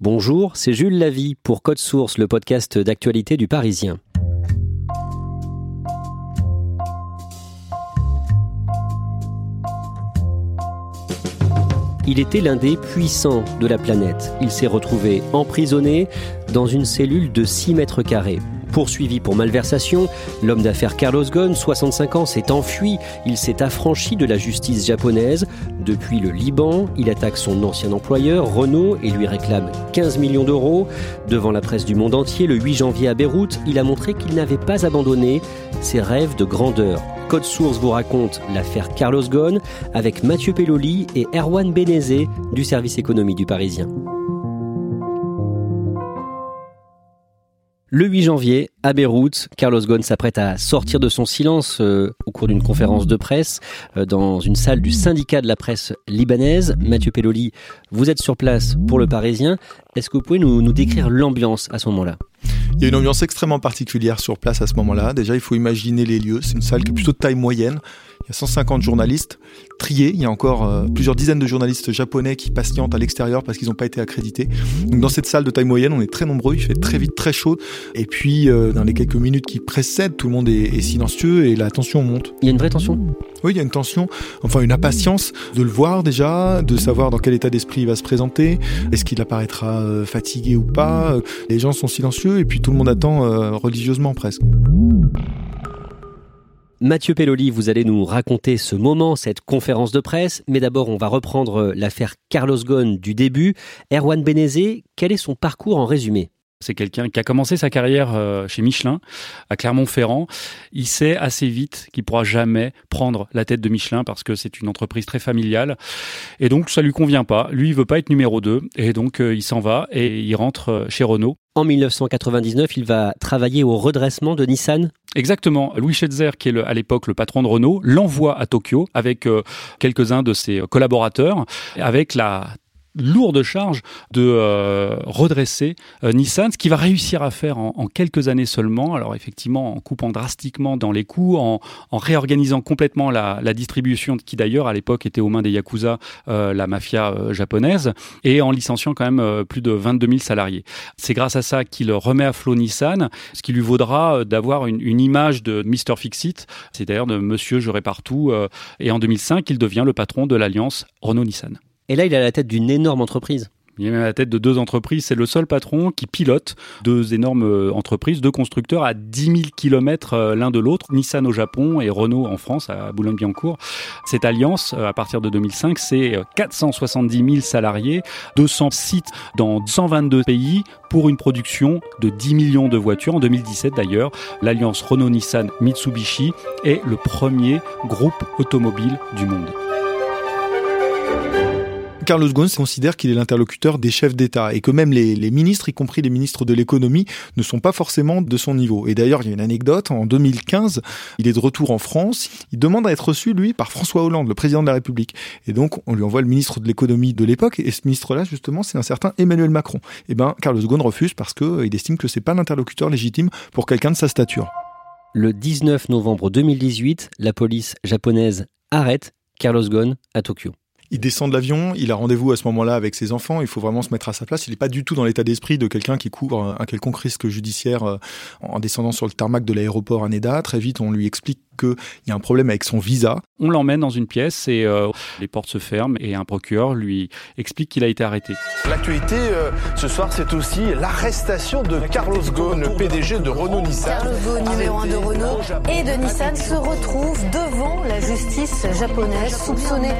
Bonjour, c'est Jules Lavie pour Code Source, le podcast d'actualité du Parisien. Il était l'un des puissants de la planète. Il s'est retrouvé emprisonné dans une cellule de 6 mètres carrés. Poursuivi pour malversation, l'homme d'affaires Carlos Ghosn, 65 ans, s'est enfui. Il s'est affranchi de la justice japonaise. Depuis le Liban, il attaque son ancien employeur, Renault, et lui réclame 15 millions d'euros. Devant la presse du monde entier, le 8 janvier à Beyrouth, il a montré qu'il n'avait pas abandonné ses rêves de grandeur. Code Source vous raconte l'affaire Carlos Ghosn avec Mathieu Pelloli et Erwan Benezé du service économie du Parisien. Le 8 janvier, à Beyrouth, Carlos Ghosn s'apprête à sortir de son silence euh, au cours d'une conférence de presse euh, dans une salle du syndicat de la presse libanaise. Mathieu Pelloli, vous êtes sur place pour le Parisien. Est-ce que vous pouvez nous, nous décrire l'ambiance à ce moment-là? Il y a une ambiance extrêmement particulière sur place à ce moment-là. Déjà, il faut imaginer les lieux. C'est une salle qui est plutôt de taille moyenne. Il y a 150 journalistes triés. Il y a encore euh, plusieurs dizaines de journalistes japonais qui patientent à l'extérieur parce qu'ils n'ont pas été accrédités. Donc dans cette salle de taille moyenne, on est très nombreux. Il fait très vite très chaud. Et puis euh, dans les quelques minutes qui précèdent, tout le monde est, est, silencieux et la tension monte. Il y a une vraie tension? Oui, il y a une tension. Enfin une impatience de le voir déjà, de savoir dans quel état d'esprit il va se présenter. Est-ce qu'il apparaîtra euh, fatigué ou pas? Les gens sont silencieux et puis tout le monde attend religieusement presque. Mathieu Pelloli, vous allez nous raconter ce moment, cette conférence de presse, mais d'abord on va reprendre l'affaire Carlos Ghosn du début. Erwan Benezé, quel est son parcours en résumé? C'est quelqu'un qui a commencé sa carrière chez Michelin, à Clermont-Ferrand. Il sait assez vite qu'il pourra jamais prendre la tête de Michelin parce que c'est une entreprise très familiale. Et donc, ça lui convient pas. Lui, il veut pas être numéro 2. Et donc, il s'en va et il rentre chez Renault. En 1999, il va travailler au redressement de Nissan. Exactement. Louis Schetzer, qui est à l'époque le patron de Renault, l'envoie à Tokyo avec quelques-uns de ses collaborateurs, avec la lourde charge de euh, redresser euh, Nissan, ce qu'il va réussir à faire en, en, quelques années seulement. Alors effectivement, en coupant drastiquement dans les coûts, en, en réorganisant complètement la, la, distribution, qui d'ailleurs à l'époque était aux mains des yakuza, euh, la mafia euh, japonaise, et en licenciant quand même euh, plus de 22 000 salariés. C'est grâce à ça qu'il remet à flot Nissan, ce qui lui vaudra d'avoir une, une, image de Mr Fixit, c'est-à-dire de Monsieur J'aurai partout. et en 2005, il devient le patron de l'alliance Renault-Nissan. Et là, il est à la tête d'une énorme entreprise. Il est même à la tête de deux entreprises. C'est le seul patron qui pilote deux énormes entreprises, deux constructeurs à 10 000 kilomètres l'un de l'autre. Nissan au Japon et Renault en France, à Boulogne-Billancourt. Cette alliance, à partir de 2005, c'est 470 000 salariés, 200 sites dans 122 pays pour une production de 10 millions de voitures. En 2017 d'ailleurs, l'alliance Renault-Nissan-Mitsubishi est le premier groupe automobile du monde. Carlos Ghosn considère qu'il est l'interlocuteur des chefs d'État et que même les, ministres, y compris les ministres de l'économie, ne sont pas forcément de son niveau. Et d'ailleurs, il y a une anecdote, en 2015, il est de retour en France, il demande à être reçu, lui, par François Hollande, le président de la République. Et donc, on lui envoie le ministre de l'économie de l'époque, et ce ministre-là, justement, c'est un certain Emmanuel Macron. Et ben, Carlos Ghosn refuse parce qu'il estime que c'est pas l'interlocuteur légitime pour quelqu'un de sa stature. Le 19 novembre 2018, la police japonaise arrête Carlos Ghosn à Tokyo. Il descend de l'avion, il a rendez-vous à ce moment-là avec ses enfants, il faut vraiment se mettre à sa place. Il n'est pas du tout dans l'état d'esprit de quelqu'un qui couvre un quelconque risque judiciaire en descendant sur le tarmac de l'aéroport Haneda. Très vite, on lui explique qu'il y a un problème avec son visa. On l'emmène dans une pièce et euh, les portes se ferment et un procureur lui explique qu'il a été arrêté. L'actualité euh, ce soir, c'est aussi l'arrestation de Carlos Ghosn, le PDG de Renault-Nissan. Carlos Ghosn, numéro 1 de Renault et de Nissan, se retrouve devant la justice japonaise, soupçonné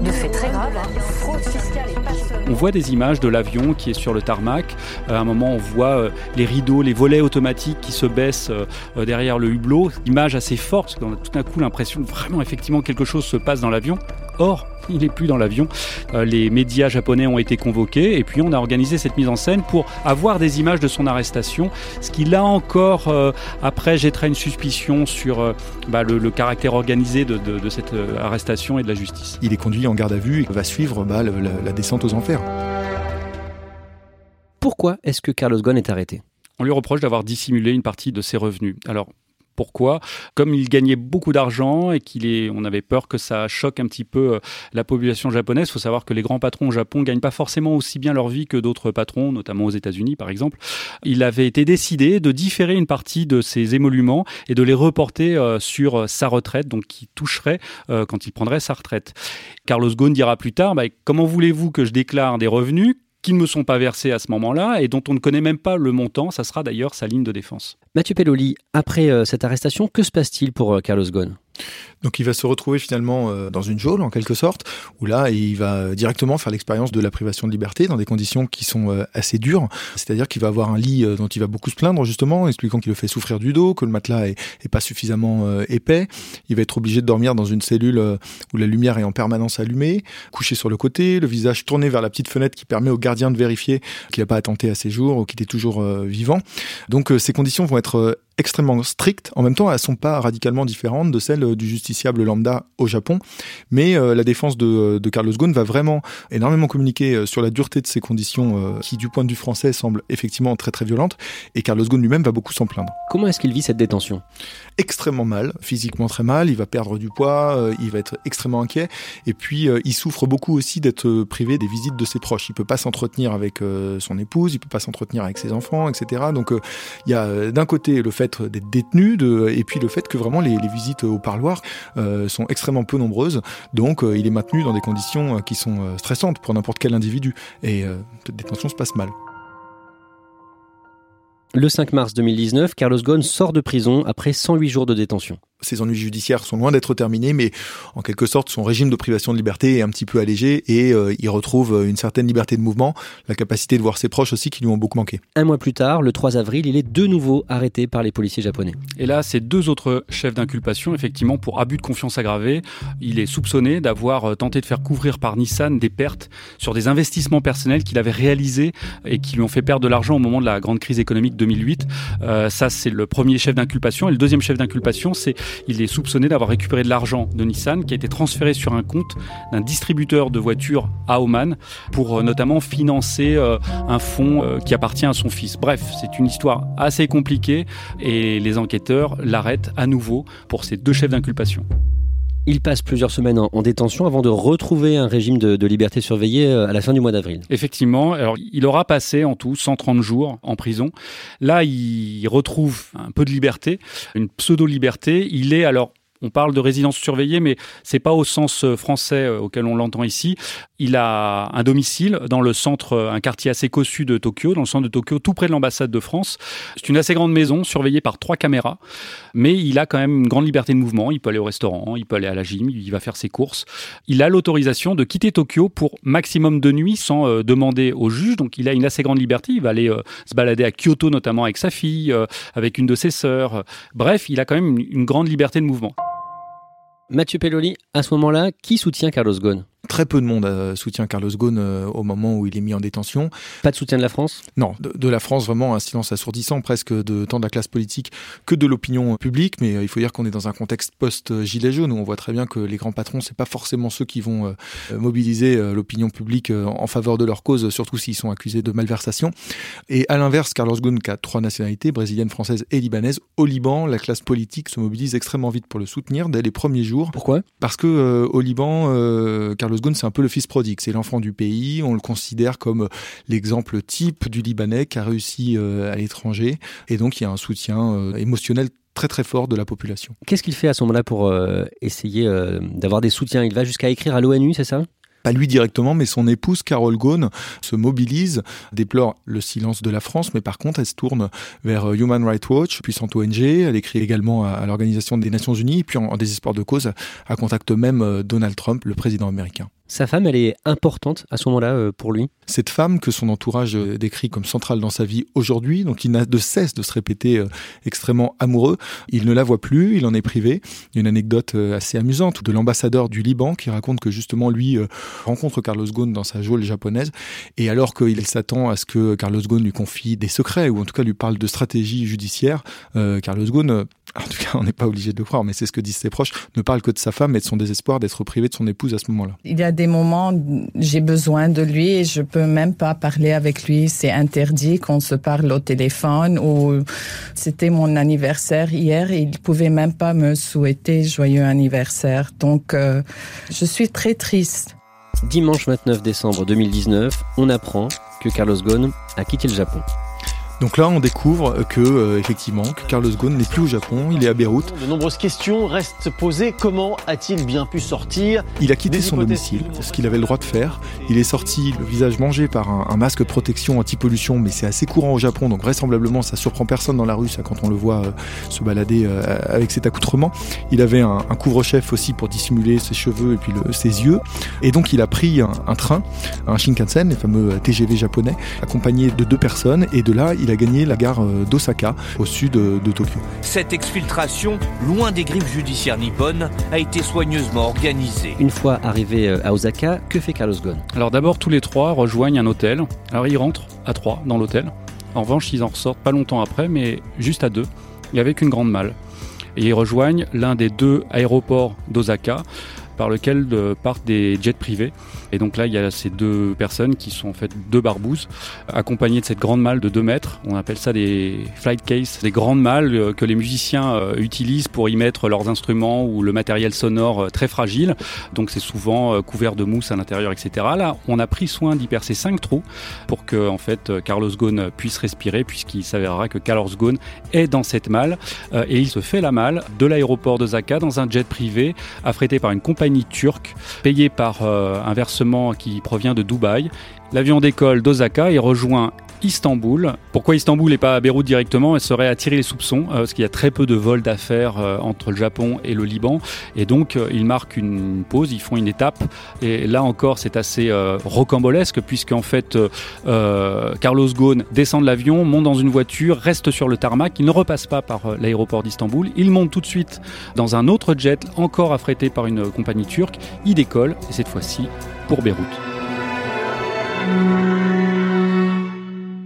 de faits très graves, fraude fiscale et. On voit des images de l'avion qui est sur le tarmac. Euh, à un moment, on voit euh, les rideaux, les volets automatiques qui se baissent euh, derrière le hublot. Image assez forte, parce qu'on a tout d'un coup l'impression que vraiment, effectivement, quelque chose se passe dans l'avion. Or, il n'est plus dans l'avion. Euh, les médias japonais ont été convoqués et puis on a organisé cette mise en scène pour avoir des images de son arrestation. Ce qui là encore, euh, après, jettera une suspicion sur euh, bah, le, le, caractère organisé de, de, de, cette arrestation et de la justice. Il est conduit en garde à vue et va suivre bah, la, la descente aux enfers. Pourquoi est-ce que Carlos Ghosn est arrêté? On lui reproche d'avoir dissimulé une partie de ses revenus. Alors, pourquoi Comme il gagnait beaucoup d'argent et qu'il est, on avait peur que ça choque un petit peu euh, la population japonaise. Il faut savoir que les grands patrons au Japon gagnent pas forcément aussi bien leur vie que d'autres patrons, notamment aux États-Unis par exemple. Il avait été décidé de différer une partie de ses émoluments et de les reporter euh, sur sa retraite, donc qui toucherait euh, quand il prendrait sa retraite. Carlos Ghosn dira plus tard bah, comment voulez-vous que je déclare des revenus qui ne me sont pas versés à ce moment-là et dont on ne connaît même pas le montant. Ça sera d'ailleurs sa ligne de défense. Mathieu Pelloli, après euh, cette arrestation, que se passe-t-il pour euh, Carlos Ghosn? Donc il va se retrouver finalement euh, dans une geôle en quelque sorte, où là il va directement faire l'expérience de la privation de liberté dans des conditions qui sont euh, assez dures. C'est-à-dire qu'il va avoir un lit euh, dont il va beaucoup se plaindre justement, expliquant qu'il le fait souffrir du dos, que le matelas est, pas suffisamment épais. Il va être obligé de dormir dans une cellule où la lumière est en permanence allumée, couché sur le côté, le visage tourné vers la petite fenêtre qui permet au gardien de vérifier qu'il n'a pas attenté à ses jours ou qu'il est toujours vivant. Donc ces conditions vont être extrêmement strictes. En même temps, elles sont pas radicalement différentes de celles du justiciable lambda au Japon. Mais euh, la défense de, Carlos Ghosn va vraiment énormément communiquer euh, sur la dureté de ces conditions euh, qui, du point de vue français, semblent effectivement très très violentes. Et Carlos Ghosn lui-même va beaucoup s'en plaindre. Comment est-ce qu'il vit cette détention? Extrêmement mal, physiquement très mal. Il va perdre du poids, euh, il va être extrêmement inquiet. Et puis, euh, il souffre beaucoup aussi d'être privé des visites de ses proches. Il peut pas s'entretenir avec euh, son épouse, il peut pas s'entretenir avec ses enfants, etc. Donc, il y a d'un côté le fait d'être détenu, et puis le fait que vraiment les, les visites au parloir sont extrêmement peu nombreuses. Donc, il est maintenu dans des conditions qui sont stressantes pour n'importe quel individu. Et cette détention se passe mal. Le 5 mars 2019, Carlos Ghosn sort de prison après 108 jours de détention ses ennuis judiciaires sont loin d'être terminés, mais en quelque sorte, son régime de privation de liberté est un petit peu allégé et euh, il retrouve une certaine liberté de mouvement, la capacité de voir ses proches aussi qui lui ont beaucoup manqué. Un mois plus tard, le 3 avril, il est de nouveau arrêté par les policiers japonais. Et là, c'est deux autres chefs d'inculpation, effectivement, pour abus de confiance aggravé. Il est soupçonné d'avoir euh, tenté de faire couvrir par Nissan des pertes sur des investissements personnels qu'il avait réalisés et qui lui ont fait perdre de l'argent au moment de la grande crise économique 2008. Euh, ça, c'est le premier chef d'inculpation. Et le deuxième chef d'inculpation, c'est il est soupçonné d'avoir récupéré de l'argent de Nissan qui a été transféré sur un compte d'un distributeur de voitures à Oman pour euh, notamment financer euh, un fonds euh, qui appartient à son fils. Bref, c'est une histoire assez compliquée et les enquêteurs l'arrêtent à nouveau pour ces deux chefs d'inculpation. Il passe plusieurs semaines en, en, détention avant de retrouver un régime de, de, liberté surveillée à la fin du mois d'avril. Effectivement, alors il aura passé en tout 130 jours en prison. Là, il retrouve un peu de liberté, une pseudo-liberté. Il est alors on parle de résidence surveillée, mais c'est pas au sens français auquel on l'entend ici. Il a un domicile dans le centre, un quartier assez cossu de Tokyo, dans le centre de Tokyo, tout près de l'ambassade de France. C'est une assez grande maison, surveillée par trois caméras, mais il a quand même une grande liberté de mouvement. Il peut aller au restaurant, il peut aller à la gym, il va faire ses courses. Il a l'autorisation de quitter Tokyo pour maximum de nuits sans euh, demander au juge. Donc il a une assez grande liberté. Il va aller euh, se balader à Kyoto notamment avec sa fille, euh, avec une de ses sœurs. Bref, il a quand même une grande liberté de mouvement. Mathieu Pelloli, à ce moment-là, qui soutient Carlos Ghosn? Très peu de monde euh, soutient Carlos Ghosn euh, au moment où il est mis en détention. Pas de soutien de la France? Non, de, de, la France vraiment un silence assourdissant presque de tant de la classe politique que de l'opinion publique. Mais euh, il faut dire qu'on est dans un contexte post-gilet jaune où on voit très bien que les grands patrons c'est pas forcément ceux qui vont euh, mobiliser euh, l'opinion publique en faveur de leur cause, surtout s'ils sont accusés de malversation. Et à l'inverse, Carlos Ghosn qui a trois nationalités brésilienne, française et libanaise, au Liban, la classe politique se mobilise extrêmement vite pour le soutenir dès les premiers jours. Pourquoi? Parce que au Liban, Carlos Ghosn, c'est un peu le fils prodigue, c'est l'enfant du pays, on le considère comme l'exemple type du Libanais qui a réussi euh, à l'étranger, et donc il y a un soutien euh, émotionnel très très fort de la population. Qu'est-ce qu'il fait à ce moment-là pour euh, essayer euh, d'avoir des soutiens? Il va jusqu'à écrire à l'ONU, c'est ça? Pas lui directement, mais son épouse Carole Ghosn se mobilise, déplore le silence de la France, mais par contre elle se tourne vers euh, Human Rights Watch, puissante ONG, elle écrit également à, l'Organisation des Nations Unies, puis en, désespoir de cause, elle contacte même Donald Trump, le président américain. Sa femme, elle est importante à ce moment-là euh, pour lui. Cette femme que son entourage euh, décrit comme centrale dans sa vie aujourd'hui, donc il n'a de cesse de se répéter euh, extrêmement amoureux, il ne la voit plus, il en est privé. Il y a une anecdote assez amusante de l'ambassadeur du Liban qui raconte que justement lui rencontre Carlos Ghosn dans sa geôle japonaise. Et alors qu'il s'attend à ce que Carlos Ghosn lui confie des secrets ou en tout cas lui parle de stratégie judiciaire, Carlos Ghosn, en tout cas on n'est pas obligé de le croire, mais c'est ce que disent ses proches, ne parle que de sa femme et de son désespoir d'être privé de son épouse à ce moment-là. Il y a des moments, j'ai besoin de lui et je peux même pas parler avec lui. C'est interdit qu'on se parle au téléphone ou c'était mon anniversaire hier et il pouvait même pas me souhaiter joyeux anniversaire. Donc, euh, je suis très triste. Dimanche 29 décembre 2019, on apprend que Carlos Ghosn a quitté le Japon. Donc là, on découvre que euh, effectivement, que Carlos Ghosn n'est plus au Japon, il est à Beyrouth. De nombreuses questions restent posées. Comment a-t-il bien pu sortir Il a quitté son domicile, ce qu'il avait le droit de faire. Il est sorti le visage mangé par un, masque de protection anti-pollution, mais c'est assez courant au Japon, donc vraisemblablement ça surprend personne dans la rue, ça quand on le voit euh, se balader euh, avec cet accoutrement. Il avait un, couvre-chef aussi pour dissimuler ses cheveux et puis ses yeux. Et donc il a pris un, train, un Shinkansen, les fameux TGV japonais, accompagné de deux personnes. Et de là, il a gagné la gare euh, d'Osaka, au sud euh, de Tokyo. Cette exfiltration, loin des griffes judiciaires nippones, a été soigneusement organisée. Une fois arrivé euh, à Osaka, que fait Carlos Ghosn? Alors d'abord, tous les trois rejoignent un hôtel. Alors ils rentrent à trois dans l'hôtel. En revanche, ils en ressortent pas longtemps après, mais juste à deux, et avec une grande malle. Et ils rejoignent l'un des deux aéroports d'Osaka par lequel partent des jets privés. Et donc là, il y a ces deux personnes qui sont en fait deux barbouzes, accompagnées de cette grande malle de 2 mètres. On appelle ça des flight cases, des grandes malles euh, que les musiciens euh, utilisent pour y mettre leurs instruments ou le matériel sonore euh, très fragile. Donc c'est souvent couvert de mousse à l'intérieur, etc. Là, on a pris soin d'y percer cinq trous pour que en fait Carlos Ghosn puisse respirer, puisqu'il s'avérera que Carlos Ghosn est dans cette malle et il se fait la malle de l'aéroport de Zaka dans un jet privé affrété par une compagnie turque, payée par un versement qui provient de Dubaï. L'avion décolle d'Osaka et rejoint Istanbul. Pourquoi Istanbul et pas à Beyrouth directement Elle serait attirer les soupçons, euh, parce qu'il y a très peu de vols d'affaires euh, entre le Japon et le Liban. Et donc, euh, ils marquent une pause, ils font une étape. Et là encore, c'est assez rocambolesque, puisqu'en fait, Carlos Ghosn descend de l'avion, monte dans une voiture, reste sur le tarmac. Il ne repasse pas par l'aéroport d'Istanbul. Il monte tout de suite dans un autre jet, encore affrété par une compagnie turque. Il décolle, et cette fois-ci pour Beyrouth.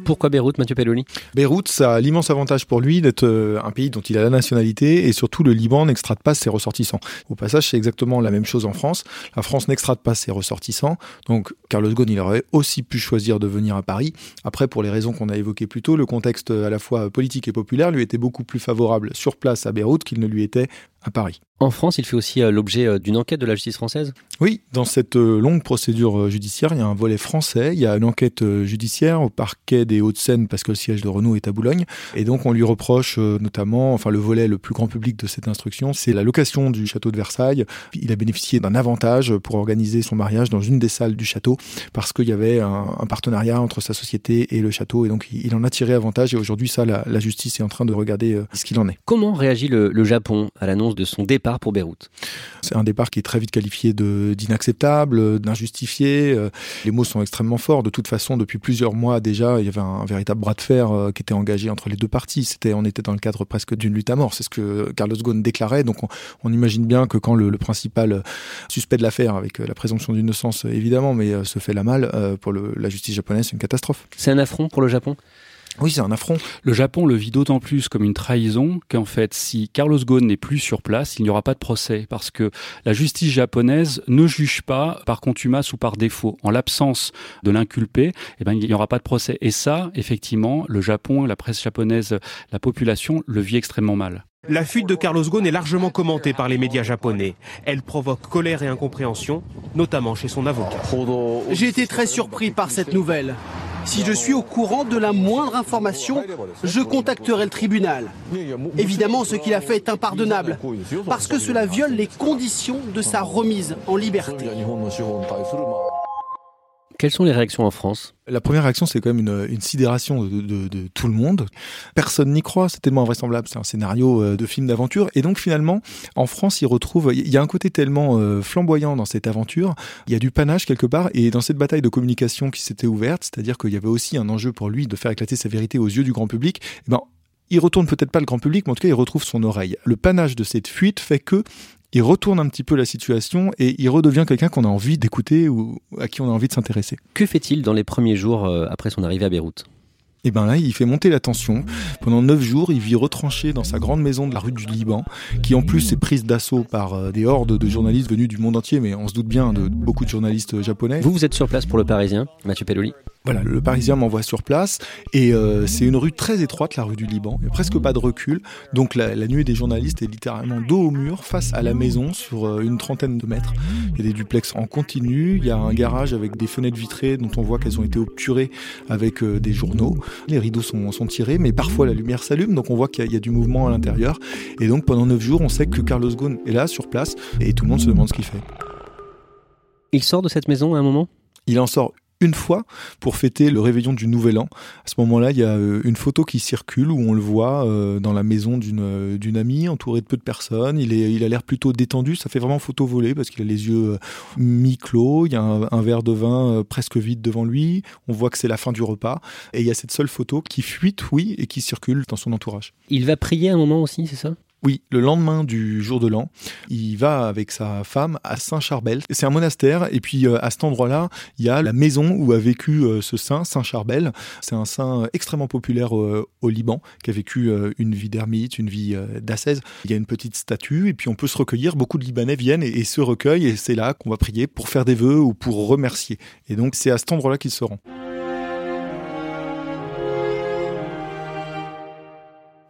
Pourquoi Beyrouth, Mathieu Pelloni? Beyrouth, ça a l'immense avantage pour lui d'être euh, un pays dont il a la nationalité et surtout le Liban n'extrate pas ses ressortissants. Au passage, c'est exactement la même chose en France. La France n'extrate pas ses ressortissants. Donc, Carlos Ghosn, il aurait aussi pu choisir de venir à Paris. Après, pour les raisons qu'on a évoquées plus tôt, le contexte à la fois politique et populaire lui était beaucoup plus favorable sur place à Beyrouth qu'il ne lui était à Paris. En France, il fait aussi euh, l'objet euh, d'une enquête de la justice française? Oui, dans cette euh, longue procédure judiciaire, il y a un volet français, il y a une enquête judiciaire au parquet des Hauts-de-Seine parce que le siège de Renault est à Boulogne. Et donc on lui reproche notamment, enfin le volet le plus grand public de cette instruction, c'est la location du château de Versailles. Il a bénéficié d'un avantage pour organiser son mariage dans une des salles du château parce qu'il y avait un, partenariat entre sa société et le château. Et donc il en a tiré avantage et aujourd'hui ça, la, justice est en train de regarder ce qu'il en est. Comment réagit le Japon à l'annonce de son départ pour Beyrouth. C'est un départ qui est très vite qualifié d'inacceptable, d'injustifié. Euh, les mots sont extrêmement forts. De toute façon, depuis plusieurs mois déjà, il y avait un, véritable bras de fer euh, qui était engagé entre les deux parties. C'était, on était dans le cadre presque d'une lutte à mort. C'est ce que Carlos Ghosn déclarait. Donc, on, imagine bien que quand le, principal suspect de l'affaire, avec la présomption d'innocence évidemment, mais se fait la malle pour la justice japonaise, c'est une catastrophe. C'est un affront pour le Japon? Oui, c'est un affront. Le Japon le vit d'autant plus comme une trahison qu'en fait, si Carlos Ghosn n'est plus sur place, il n'y aura pas de procès parce que la justice japonaise ne juge pas par contumace ou par défaut. En l'absence de l'inculpé, eh ben, il n'y aura pas de procès. Et ça, effectivement, le Japon, la presse japonaise, la population le vit extrêmement mal. La fuite de Carlos Ghosn est largement commentée par les médias japonais. Elle provoque colère et incompréhension, notamment chez son avocat. J'ai été très surpris par cette nouvelle. Si je suis au courant de la moindre information, je contacterai le tribunal. Évidemment, ce qu'il a fait est impardonnable, parce que cela viole les conditions de sa remise en liberté. Quelles sont les réactions en France? La première réaction, c'est quand même une, sidération de, tout le monde. Personne n'y croit, c'est tellement invraisemblable, c'est un scénario euh, de film d'aventure. Et donc finalement, en France, il retrouve, il y a un côté tellement euh, flamboyant dans cette aventure, il y a du panache quelque part, et dans cette bataille de communication qui s'était ouverte, c'est-à-dire qu'il y avait aussi un enjeu pour lui de faire éclater sa vérité aux yeux du grand public, eh ben, il retourne peut-être pas le grand public, mais en tout cas, il retrouve son oreille. Le panache de cette fuite fait que il retourne un petit peu la situation et il redevient quelqu'un qu'on a envie d'écouter ou à qui on a envie de s'intéresser. Que fait-il dans les premiers jours euh, après son arrivée à Beyrouth? Et ben là, il fait monter la tension. Pendant neuf jours, il vit retranché dans sa grande maison de la rue du Liban, qui en plus est prise d'assaut par euh, des hordes de journalistes venus du monde entier, mais on se doute bien de beaucoup de journalistes japonais. Vous, vous êtes sur place pour le Parisien, Mathieu Pelloli? Voilà, le Parisien m'envoie sur place et euh, c'est une rue très étroite, la rue du Liban. Il n'y a presque pas de recul. Donc la, nuée des journalistes est littéralement dos au mur face à la maison sur euh, une trentaine de mètres. Il y a des duplex en continu. Il y a un garage avec des fenêtres vitrées dont on voit qu'elles ont été obturées avec euh, des journaux. Les rideaux sont, sont, tirés, mais parfois la lumière s'allume, donc on voit qu'il y, y, a du mouvement à l'intérieur. Et donc pendant neuf jours, on sait que Carlos Ghosn est là sur place et tout le monde se demande ce qu'il fait. Il sort de cette maison à un moment? Il en sort une fois pour fêter le réveillon du Nouvel An. À ce moment-là, il y a euh, une photo qui circule où on le voit euh, dans la maison d'une euh, amie, entouré de peu de personnes. Il est il a l'air plutôt détendu. Ça fait vraiment photo volée parce qu'il a les yeux mi-clos. Il y a un, verre de vin presque vide devant lui. On voit que c'est la fin du repas. Et il y a cette seule photo qui fuite, oui, et qui circule dans son entourage. Il va prier un moment aussi, c'est ça? Oui, le lendemain du jour de l'an, il va avec sa femme à Saint-Charbel. C'est un monastère et puis euh, à cet endroit-là, il y a la maison où a vécu euh, ce saint, Saint-Charbel. C'est un saint extrêmement populaire euh, au Liban qui a vécu une vie d'ermite, une vie d'ascèse. Il y a une petite statue et puis on peut se recueillir. Beaucoup de Libanais viennent et, et se recueillent et c'est là qu'on va prier pour faire des vœux ou pour remercier. Et donc c'est à cet endroit-là qu'il se rend.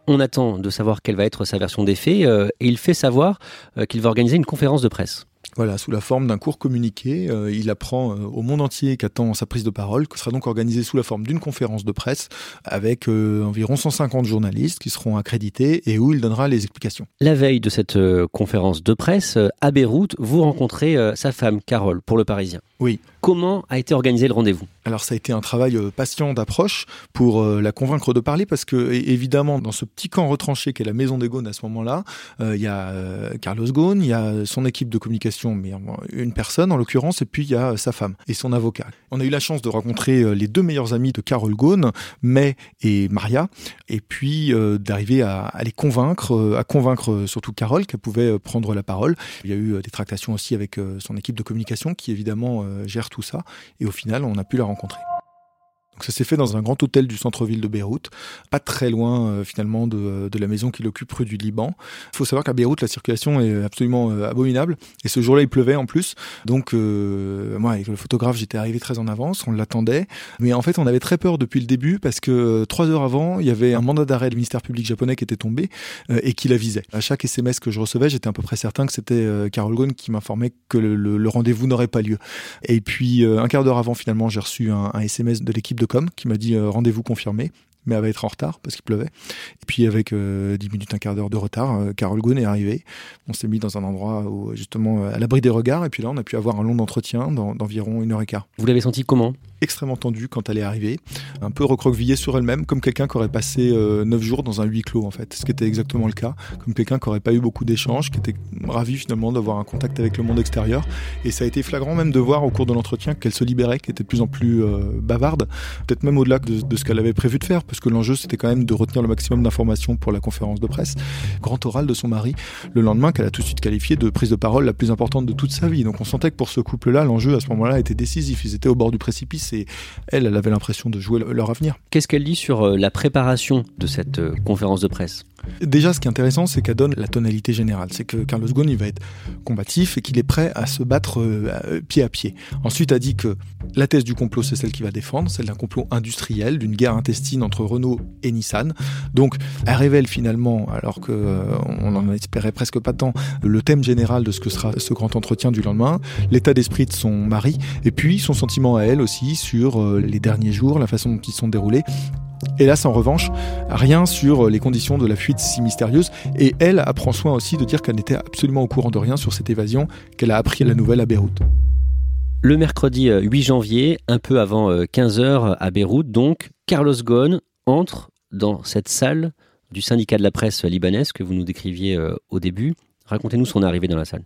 On attend de savoir quelle va être sa version des faits euh, et il fait savoir euh, qu'il va organiser une conférence de presse. Voilà, sous la forme d'un court communiqué, euh, il apprend au monde entier qu'attend sa prise de parole, qui sera donc organisée sous la forme d'une conférence de presse avec environ 150 journalistes qui seront accrédités et où il donnera les explications. La veille de cette conférence de presse, à Beyrouth, vous rencontrez sa femme, Carole, pour le Parisien. Oui. Comment a été organisé le rendez-vous alors ça a été un travail euh, patient d'approche pour euh, la convaincre de parler parce que évidemment dans ce petit camp retranché qu'est la maison des Gaunes à ce moment-là, euh, il y a Carlos Ghosn, il y a son équipe de communication, mais une personne en l'occurrence, et puis il y a sa femme et son avocat. On a eu la chance de rencontrer les deux meilleurs amis de Carol Ghosn, May et Maria, et puis d'arriver à, les convaincre, à convaincre surtout Carole qu'elle pouvait prendre la parole. Il y a eu des tractations aussi avec son équipe de communication qui évidemment gère tout ça, et au final on a pu la rencontrer rencontrer. Donc ça s'est fait dans un grand hôtel du centre-ville de Beyrouth, pas très loin euh, finalement de, de, la maison qu'il occupe rue du Liban. Il faut savoir qu'à Beyrouth, la circulation est absolument euh, abominable. Et ce jour-là, il pleuvait en plus. Donc euh, moi, avec le photographe, j'étais arrivé très en avance, on l'attendait. Mais en fait, on avait très peur depuis le début parce que euh, trois heures avant, il y avait un mandat d'arrêt du ministère public japonais qui était tombé et qui la visait. À chaque SMS que je recevais, j'étais à peu près certain que c'était Carol Ghosn qui m'informait que le, le, rendez-vous n'aurait pas lieu. Et puis un quart d'heure avant, finalement, j'ai reçu un, un SMS de l'équipe de qui m'a dit euh, rendez-vous confirmé mais elle va être en retard parce qu'il pleuvait. Et puis avec euh, 10 minutes, un quart d'heure de retard, euh, Carole Ghosn est arrivée. On s'est mis dans un endroit où, justement à l'abri des regards et puis là on a pu avoir un long entretien d'environ une heure et quart. Vous l'avez senti comment? Extrêmement tendue quand elle est arrivée, un peu recroquevillée sur elle-même, comme quelqu'un qui aurait passé euh, neuf jours dans un huis clos en fait, ce qui était exactement le cas, comme quelqu'un qui n'aurait pas eu beaucoup d'échanges, qui était ravi finalement d'avoir un contact avec le monde extérieur. Et ça a été flagrant même de voir au cours de l'entretien qu'elle se libérait, qu'elle était de plus en plus euh, bavarde, peut-être même au-delà de, de, ce qu'elle avait prévu de faire, parce que l'enjeu c'était quand même de retenir le maximum d'informations pour la conférence de presse. Grand oral de son mari, le lendemain qu'elle a tout de suite qualifié de prise de parole la plus importante de toute sa vie. Donc on sentait que pour ce couple-là, l'enjeu à ce moment-là était décisif. Ils étaient au bord du précipice et elle, elle avait l'impression de jouer leur avenir. Qu'est-ce qu'elle dit sur euh, la préparation de cette euh, conférence de presse? Déjà, ce qui est intéressant, c'est qu'elle donne la tonalité générale. C'est que Carlos Ghosn, va être combatif et qu'il est prêt à se battre euh, pied à pied. Ensuite, a dit que la thèse du complot, c'est celle qu'il va défendre, celle d'un complot industriel, d'une guerre intestine entre Renault et Nissan. Donc, elle révèle finalement, alors que euh, on en espérait presque pas tant, le thème général de ce que sera ce grand entretien du lendemain, l'état d'esprit de son mari, et puis son sentiment à elle aussi sur euh, les derniers jours, la façon dont ils sont déroulés. Hélas, en revanche, rien sur les conditions de la fuite si mystérieuse. Et elle apprend soin aussi de dire qu'elle n'était absolument au courant de rien sur cette évasion, qu'elle a appris la nouvelle à Beyrouth. Le mercredi 8 euh, janvier, un peu avant 15h euh, à Beyrouth, donc, Carlos Ghosn entre dans cette salle du syndicat de la presse libanaise que vous nous décriviez euh, au début. Racontez-nous son arrivée dans la salle.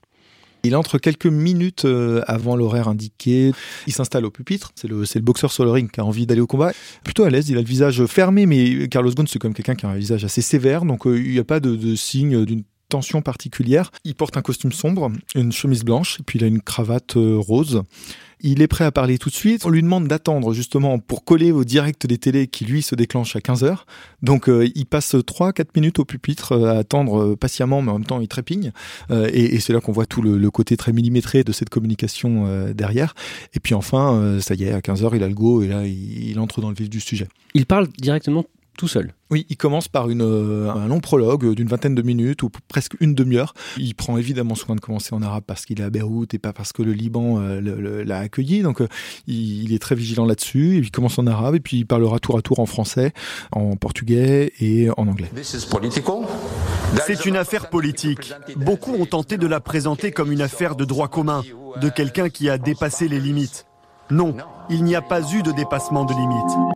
Il entre quelques minutes avant l'horaire indiqué. Il s'installe au pupitre. C'est le, le, boxeur sur le ring qui a envie d'aller au combat. Plutôt à l'aise. Il a le visage fermé, mais Carlos Ghosn, c'est comme quelqu'un qui a un visage assez sévère. Donc, il n'y a pas de, de signe d'une tension particulière. Il porte un costume sombre, une chemise blanche, et puis il a une cravate euh, rose. Il est prêt à parler tout de suite. On lui demande d'attendre justement pour coller au direct des télés qui lui se déclenche à 15h. Donc euh, il passe 3-4 minutes au pupitre euh, à attendre patiemment, mais en même temps il trépigne. et, c'est là qu'on voit tout le, côté très millimétré de cette communication derrière. Et puis enfin, ça y est, à 15h il a le go et là il entre dans le vif du sujet. Il parle directement tout seul. Oui, il commence par une, euh, un long prologue d'une vingtaine de minutes ou presque une demi-heure. Il prend évidemment soin de commencer en arabe parce qu'il est à Beyrouth et pas parce que le Liban euh, l'a accueilli. Donc euh, il, est très vigilant là-dessus. Il commence en arabe et puis il parlera tour à tour en français, en portugais et en anglais. C'est une affaire politique. Beaucoup ont tenté de la présenter comme une affaire de droit commun, de quelqu'un qui a dépassé les limites. Non, il n'y a pas eu de dépassement de limites.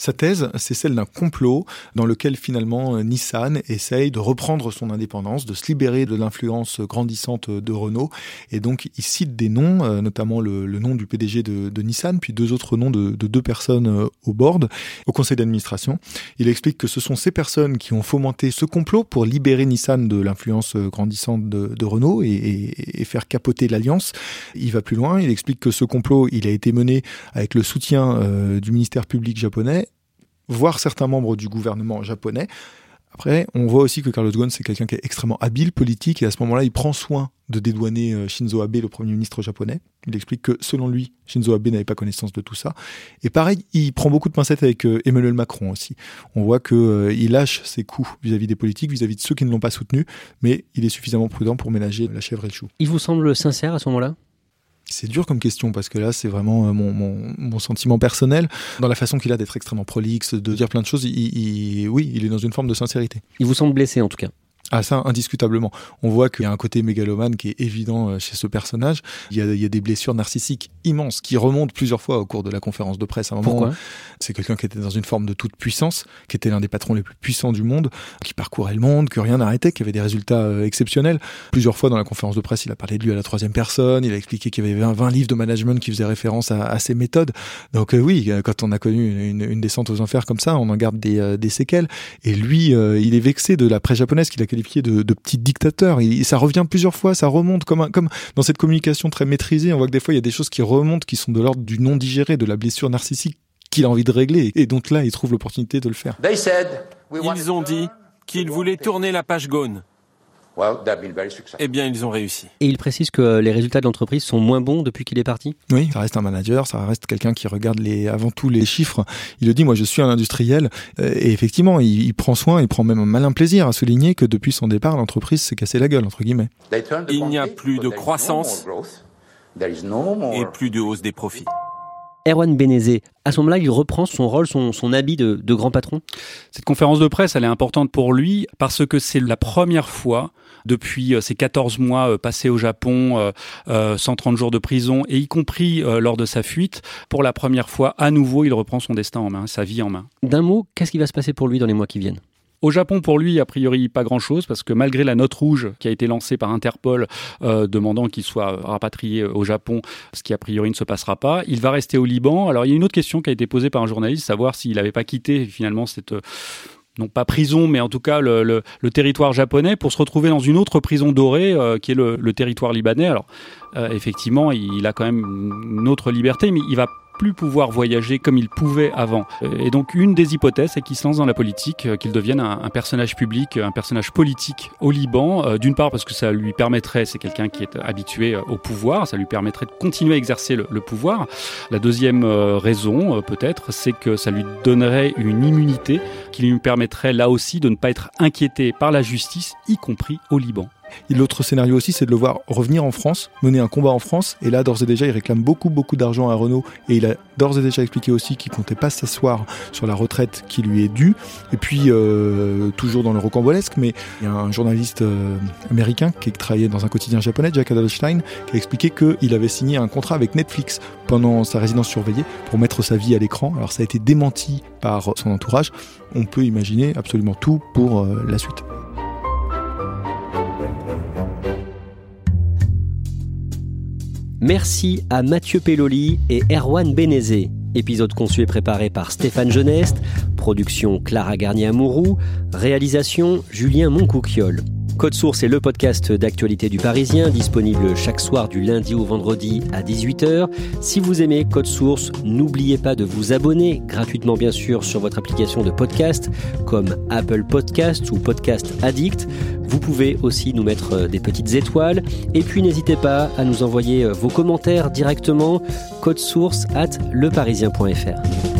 Sa thèse, c'est celle d'un complot dans lequel finalement euh, Nissan essaye de reprendre son indépendance, de se libérer de l'influence grandissante de Renault. Et donc, il cite des noms, euh, notamment le, nom du PDG de, Nissan, puis deux autres noms de, deux personnes euh, au board, au conseil d'administration. Il explique que ce sont ces personnes qui ont fomenté ce complot pour libérer Nissan de l'influence grandissante de, Renault et, faire capoter l'alliance. Il va plus loin. Il explique que ce complot, il a été mené avec le soutien du ministère public japonais voire certains membres du gouvernement japonais. Après, on voit aussi que Carlos Ghosn, c'est quelqu'un qui est extrêmement habile politique et à ce moment-là, il prend soin de dédouaner euh, Shinzo Abe, le premier ministre japonais. Il explique que selon lui, Shinzo Abe n'avait pas connaissance de tout ça. Et pareil, il prend beaucoup de pincettes avec euh, Emmanuel Macron aussi. On voit que euh, lâche ses coups vis-à-vis des politiques, vis-à-vis de ceux qui ne l'ont pas soutenu, mais il est suffisamment prudent pour ménager la chèvre et le chou. Il vous semble sincère à ce moment-là? C'est dur comme question parce que là, c'est vraiment euh, mon, mon, sentiment personnel. Dans la façon qu'il a d'être extrêmement prolixe, de dire plein de choses, oui, il est dans une forme de sincérité. Il vous semble blessé en tout cas ah ça, indiscutablement. On voit qu'il y a un côté mégalomane qui est évident euh, chez ce personnage. Il y a, il y a des blessures narcissiques immenses qui remontent plusieurs fois au cours de la conférence de presse. À un moment, c'est quelqu'un qui était dans une forme de toute puissance, qui était l'un des patrons les plus puissants du monde, qui parcourait le monde, que rien n'arrêtait, qui avait des résultats euh, exceptionnels. Plusieurs fois dans la conférence de presse, il a parlé de lui à la troisième personne. Il a expliqué qu'il y avait 20 livres de management qui faisaient référence à, à ses méthodes. Donc euh, oui, quand on a connu une, une, descente aux enfers comme ça, on en garde des, des séquelles. Et lui, il est vexé de la presse japonaise qu'il a qualifié de, de petit dictateur. Et ça revient plusieurs fois, ça remonte comme, comme dans cette communication très maîtrisée. On voit que des fois, il y a des choses qui remontent, qui sont de l'ordre du non digéré, de la blessure narcissique qu'il a envie de régler. Et donc là, il trouve l'opportunité de le faire. Ils ont dit qu'ils voulaient tourner la page Gone. Eh bien, ils ont réussi. Et il précise que les résultats de l'entreprise sont moins bons depuis qu'il est parti? Oui, ça reste un manager, ça reste quelqu'un qui regarde les, avant tout les chiffres. Il le dit, moi je suis un industriel. Euh, et effectivement, il, prend soin, il prend même un malin plaisir à souligner que depuis son départ, l'entreprise s'est cassée la gueule, entre guillemets. Il n'y a plus de croissance et plus de hausse des profits. Erwan Benezé, à ce moment-là, il reprend son rôle, son, habit de, de, grand patron? Cette conférence de presse, elle est importante pour lui parce que c'est la première fois depuis ces euh, 14 mois euh, passés au Japon, 130 euh, jours de prison, et y compris lors de sa fuite, pour la première fois, à nouveau, il reprend son destin en main, sa vie en main. D'un mot, qu'est-ce qui va se passer pour lui dans les mois qui viennent? Au Japon, pour lui, a priori, pas grand-chose, parce que malgré la note rouge qui a été lancée par Interpol demandant qu'il soit rapatrié au Japon, ce qui a priori ne se passera pas, il va rester au Liban. Alors il y a une autre question qui a été posée par un journaliste, savoir s'il n'avait pas quitté finalement cette non pas prison, mais en tout cas le, territoire japonais, pour se retrouver dans une autre prison dorée, euh, qui est le, territoire libanais. Alors, euh, effectivement, il, a quand même une autre liberté, mais il va plus pouvoir voyager comme il pouvait avant. Et donc une des hypothèses, c'est qu'il se lance dans la politique, qu'il devienne un, personnage public, un personnage politique au Liban. D'une part parce que ça lui permettrait, c'est quelqu'un qui est habitué au pouvoir, ça lui permettrait de continuer à exercer le pouvoir. La deuxième raison, peut-être, c'est que ça lui donnerait une immunité qui lui permettrait là aussi de ne pas être inquiété par la justice, y compris au Liban. L'autre scénario aussi, c'est de le voir revenir en France, mener un combat en France. Et là, d'ores et déjà, il réclame beaucoup, beaucoup d'argent à Renault. Et il a d'ores et déjà expliqué aussi qu'il comptait pas s'asseoir sur la retraite qui lui est due. Et puis, euh, toujours dans le rocambolesque, mais il y a un journaliste euh, américain qui travaillait dans un quotidien japonais, Jack Adelstein, qui a expliqué qu'il avait signé un contrat avec Netflix pendant sa résidence surveillée pour mettre sa vie à l'écran. Alors, ça a été démenti par son entourage. On peut imaginer absolument tout pour euh, la suite. Merci à Mathieu Pelloli et Erwan Bénézé. Épisode conçu et préparé par Stéphane Geneste, production Clara Garnier-Amouroux, réalisation Julien Moncouquiole. Code Source est le podcast d'actualité du Parisien, disponible chaque soir du lundi au vendredi à 18h. Si vous aimez Code Source, n'oubliez pas de vous abonner gratuitement bien sûr sur votre application de podcast comme Apple Podcasts ou Podcast Addict. Vous pouvez aussi nous mettre des petites étoiles et puis n'hésitez pas à nous envoyer vos commentaires directement code source at leparisien.fr.